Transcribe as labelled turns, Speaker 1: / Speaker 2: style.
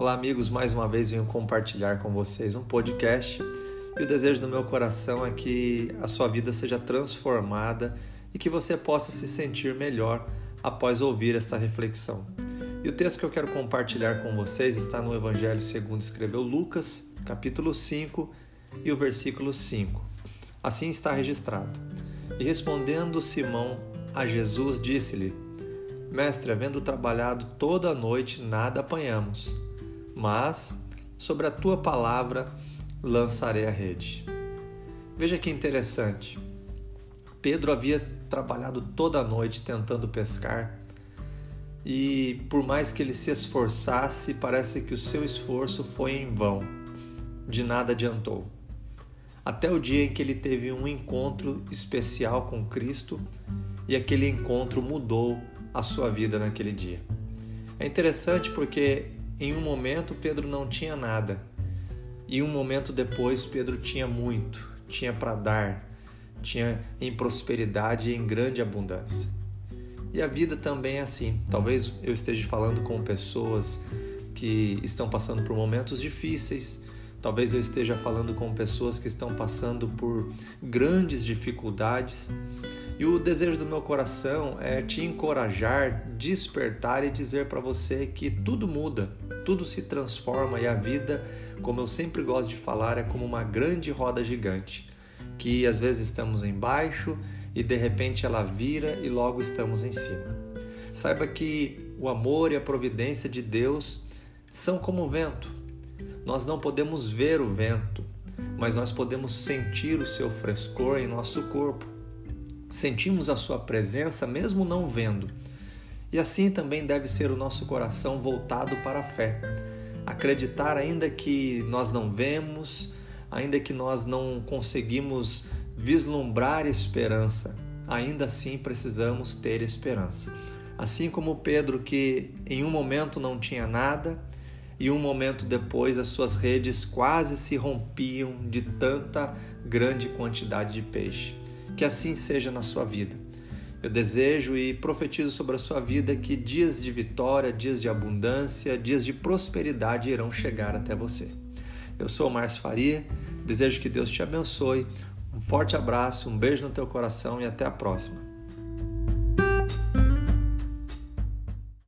Speaker 1: Olá, amigos, mais uma vez venho compartilhar com vocês um podcast e o desejo do meu coração é que a sua vida seja transformada e que você possa se sentir melhor após ouvir esta reflexão. E o texto que eu quero compartilhar com vocês está no Evangelho segundo escreveu Lucas, capítulo 5 e o versículo 5. Assim está registrado. E respondendo Simão a Jesus, disse-lhe: Mestre, havendo trabalhado toda a noite, nada apanhamos mas sobre a tua palavra lançarei a rede. Veja que interessante. Pedro havia trabalhado toda a noite tentando pescar e, por mais que ele se esforçasse, parece que o seu esforço foi em vão, de nada adiantou. Até o dia em que ele teve um encontro especial com Cristo e aquele encontro mudou a sua vida naquele dia. É interessante porque em um momento, Pedro não tinha nada, e um momento depois, Pedro tinha muito, tinha para dar, tinha em prosperidade e em grande abundância. E a vida também é assim. Talvez eu esteja falando com pessoas que estão passando por momentos difíceis, talvez eu esteja falando com pessoas que estão passando por grandes dificuldades e o desejo do meu coração é te encorajar, despertar e dizer para você que tudo muda, tudo se transforma e a vida, como eu sempre gosto de falar, é como uma grande roda gigante, que às vezes estamos embaixo e de repente ela vira e logo estamos em cima. Saiba que o amor e a providência de Deus são como o vento. Nós não podemos ver o vento, mas nós podemos sentir o seu frescor em nosso corpo sentimos a Sua presença mesmo não vendo. E assim também deve ser o nosso coração voltado para a fé. Acreditar, ainda que nós não vemos, ainda que nós não conseguimos vislumbrar esperança, ainda assim precisamos ter esperança. Assim como Pedro, que em um momento não tinha nada e um momento depois as suas redes quase se rompiam de tanta grande quantidade de peixe. Que assim seja na sua vida. Eu desejo e profetizo sobre a sua vida que dias de vitória, dias de abundância, dias de prosperidade irão chegar até você. Eu sou o Márcio Faria, desejo que Deus te abençoe. Um forte abraço, um beijo no teu coração e até a próxima.